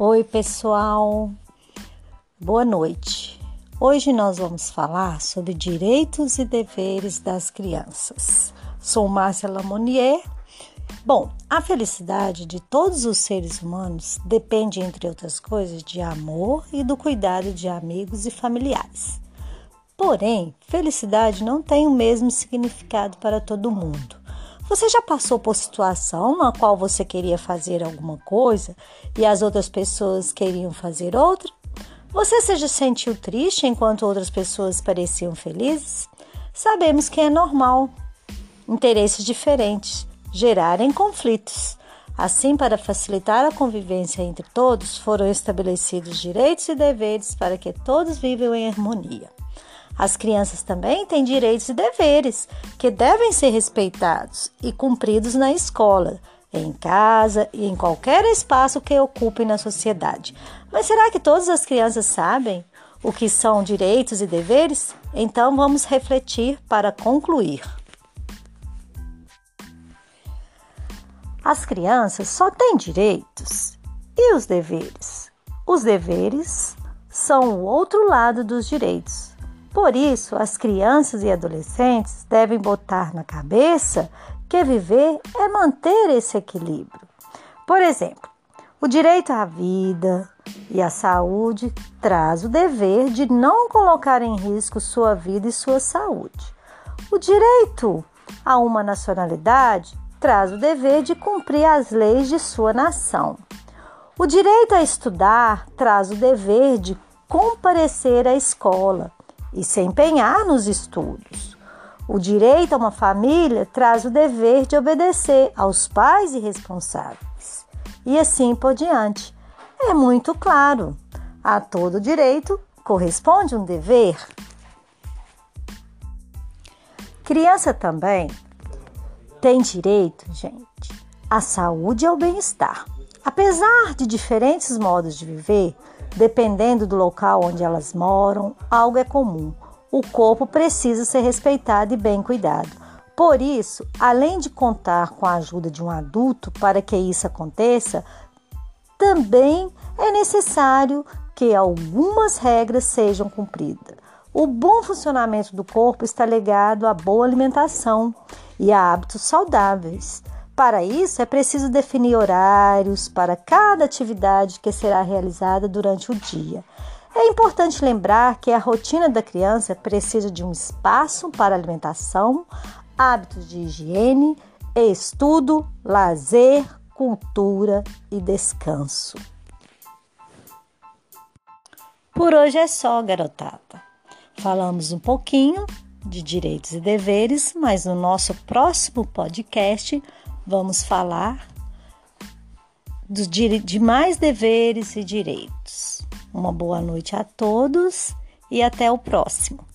Oi, pessoal. Boa noite. Hoje nós vamos falar sobre direitos e deveres das crianças. Sou Márcia Lamonier. Bom, a felicidade de todos os seres humanos depende, entre outras coisas, de amor e do cuidado de amigos e familiares. Porém, felicidade não tem o mesmo significado para todo mundo. Você já passou por situação na qual você queria fazer alguma coisa e as outras pessoas queriam fazer outra? Você se sentiu triste enquanto outras pessoas pareciam felizes? Sabemos que é normal interesses diferentes gerarem conflitos. Assim, para facilitar a convivência entre todos, foram estabelecidos direitos e deveres para que todos vivam em harmonia. As crianças também têm direitos e deveres que devem ser respeitados e cumpridos na escola, em casa e em qualquer espaço que ocupem na sociedade. Mas será que todas as crianças sabem o que são direitos e deveres? Então vamos refletir para concluir. As crianças só têm direitos e os deveres. Os deveres são o outro lado dos direitos. Por isso, as crianças e adolescentes devem botar na cabeça que viver é manter esse equilíbrio. Por exemplo, o direito à vida e à saúde traz o dever de não colocar em risco sua vida e sua saúde. O direito a uma nacionalidade traz o dever de cumprir as leis de sua nação. O direito a estudar traz o dever de comparecer à escola e se empenhar nos estudos. O direito a uma família traz o dever de obedecer aos pais e responsáveis. E assim por diante. É muito claro. A todo direito corresponde um dever. Criança também tem direito, gente, à saúde e ao bem-estar. Apesar de diferentes modos de viver, Dependendo do local onde elas moram, algo é comum. O corpo precisa ser respeitado e bem cuidado. Por isso, além de contar com a ajuda de um adulto para que isso aconteça, também é necessário que algumas regras sejam cumpridas. O bom funcionamento do corpo está ligado à boa alimentação e a hábitos saudáveis. Para isso, é preciso definir horários para cada atividade que será realizada durante o dia. É importante lembrar que a rotina da criança precisa de um espaço para alimentação, hábitos de higiene, estudo, lazer, cultura e descanso. Por hoje é só, garotada. Falamos um pouquinho de direitos e deveres, mas no nosso próximo podcast vamos falar de mais deveres e direitos. Uma boa noite a todos e até o próximo.